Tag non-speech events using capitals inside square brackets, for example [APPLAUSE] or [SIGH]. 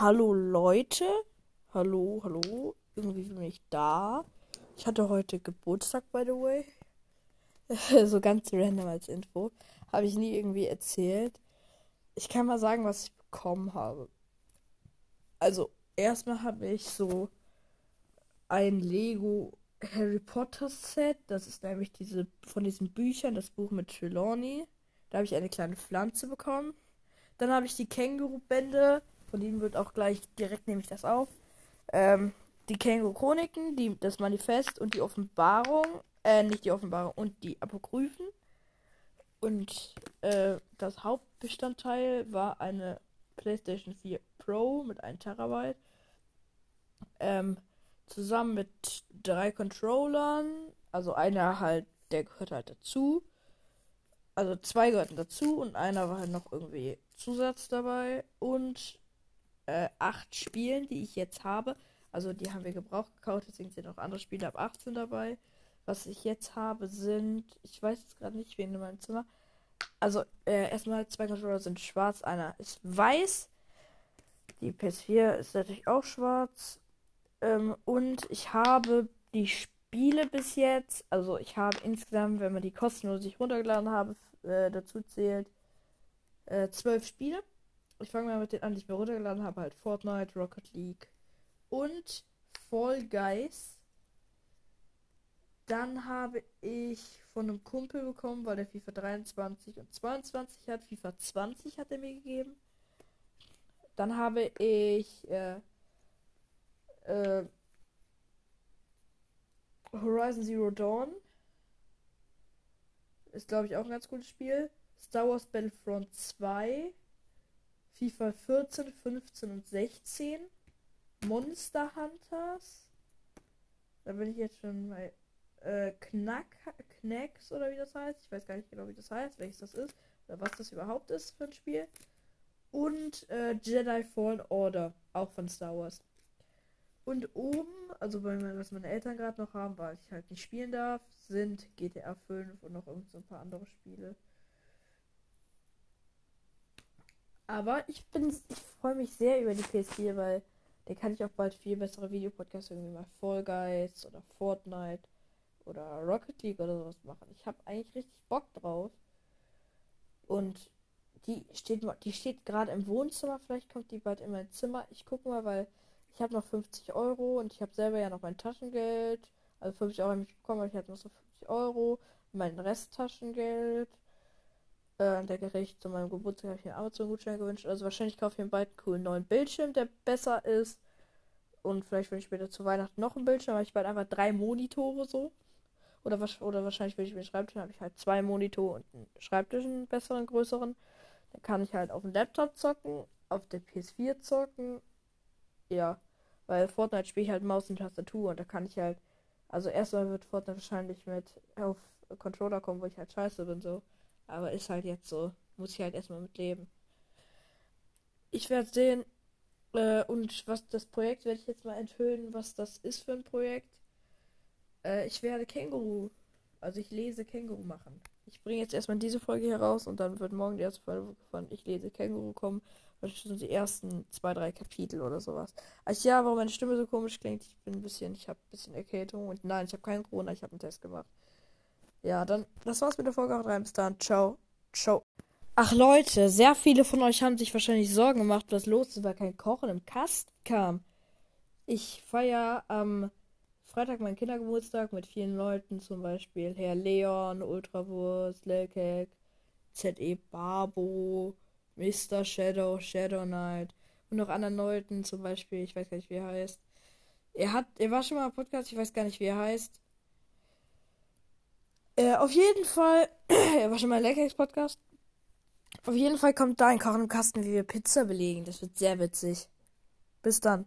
Hallo Leute. Hallo, hallo. Irgendwie bin ich da. Ich hatte heute Geburtstag, by the way. [LAUGHS] so ganz random als Info. Habe ich nie irgendwie erzählt. Ich kann mal sagen, was ich bekommen habe. Also, erstmal habe ich so ein Lego Harry Potter Set. Das ist nämlich diese von diesen Büchern, das Buch mit Trelawney. Da habe ich eine kleine Pflanze bekommen. Dann habe ich die Känguru-Bände. Von denen wird auch gleich direkt nehme ich das auf. Ähm, die Känguru-Chroniken, die, das Manifest und die Offenbarung. Äh, nicht die Offenbarung und die Apokryphen. Und äh, das Hauptbestandteil war eine PlayStation 4 Pro mit 1 Terabyte. Ähm, zusammen mit drei Controllern. Also einer halt, der gehört halt dazu. Also zwei gehörten dazu und einer war halt noch irgendwie Zusatz dabei. Und äh, acht Spielen, die ich jetzt habe. Also die haben wir gebraucht gekauft, deswegen sind noch andere Spiele ab 18 dabei. Was ich jetzt habe, sind, ich weiß jetzt gerade nicht, wen in meinem Zimmer. Also äh, erstmal zwei Controller sind schwarz, einer ist weiß. Die PS4 ist natürlich auch schwarz. Ähm, und ich habe die Spiele bis jetzt, also ich habe insgesamt, wenn man die kostenlos sich runtergeladen habe, äh, dazu zählt, äh, zwölf Spiele. Ich fange mal mit denen an, die ich mir runtergeladen habe. Halt Fortnite, Rocket League und Fall Guys. Dann habe ich von einem Kumpel bekommen, weil der FIFA 23 und 22 hat. FIFA 20 hat er mir gegeben. Dann habe ich äh, äh, Horizon Zero Dawn. Ist, glaube ich, auch ein ganz gutes Spiel. Star Wars Battlefront 2. FIFA 14, 15 und 16. Monster Hunters. Da bin ich jetzt schon bei äh, Knack, Knacks oder wie das heißt. Ich weiß gar nicht genau, wie das heißt, welches das ist. Oder was das überhaupt ist für ein Spiel. Und äh, Jedi Fallen Order. Auch von Star Wars. Und oben, also bei mir, was meine Eltern gerade noch haben, weil ich halt nicht spielen darf, sind GTA 5 und noch irgend so ein paar andere Spiele. Aber ich bin, ich freue mich sehr über die PS4, weil der kann ich auch bald viel bessere Videopodcasts irgendwie mal Fall Guys oder Fortnite oder Rocket League oder sowas machen. Ich habe eigentlich richtig Bock drauf. Und die steht, die steht gerade im Wohnzimmer. Vielleicht kommt die bald in mein Zimmer. Ich gucke mal, weil ich habe noch 50 Euro und ich habe selber ja noch mein Taschengeld. Also 50 Euro habe ich bekommen, aber ich hatte noch so 50 Euro. Mein Resttaschengeld. Äh, der Gericht zu meinem Geburtstag habe ich mir Amazon-Gutschein gewünscht. Also wahrscheinlich kaufe ich mir bald einen coolen neuen Bildschirm, der besser ist. Und vielleicht will ich später zu Weihnachten noch einen Bildschirm, weil ich bald einfach drei Monitore so. Oder, oder wahrscheinlich will ich mir einen Schreibtisch, habe ich halt zwei Monitore und einen Schreibtisch, einen besseren, größeren. Dann kann ich halt auf dem Laptop zocken, auf der PS4 zocken. Ja, weil Fortnite spiele ich halt Maus und Tastatur und da kann ich halt. Also erstmal wird Fortnite wahrscheinlich mit auf Controller kommen, wo ich halt scheiße bin so. Aber ist halt jetzt so. Muss ich halt erstmal mit leben. Ich werde sehen. Äh, und was das Projekt werde ich jetzt mal enthüllen, was das ist für ein Projekt. Äh, ich werde Känguru. Also ich lese Känguru machen. Ich bringe jetzt erstmal diese Folge hier raus und dann wird morgen die erste Folge von Ich lese Känguru kommen. Das sind die ersten zwei, drei Kapitel oder sowas. Also ja, warum meine Stimme so komisch klingt, ich bin ein bisschen, ich habe ein bisschen Erkältung und nein, ich habe keinen Corona, ich habe einen Test gemacht. Ja, dann, das war's mit der Folge. Haut rein, bis dann. Ciao. Ciao. Ach Leute, sehr viele von euch haben sich wahrscheinlich Sorgen gemacht, was los ist, weil kein Kochen im Kasten kam. Ich feiere am Freitag meinen Kindergeburtstag mit vielen Leuten, zum Beispiel Herr Leon, Ultrawurst, Lelkek, ZE Barbo, Mr. Shadow, Shadow Knight und noch anderen Leuten, zum Beispiel, ich weiß gar nicht, wie er heißt. Er hat, er war schon mal im Podcast, ich weiß gar nicht, wie er heißt. Äh, auf jeden Fall, [CLEARS THROAT] war schon mal ein Leckex Podcast. Auf jeden Fall kommt da ein Kochen im Kasten, wie wir Pizza belegen. Das wird sehr witzig. Bis dann.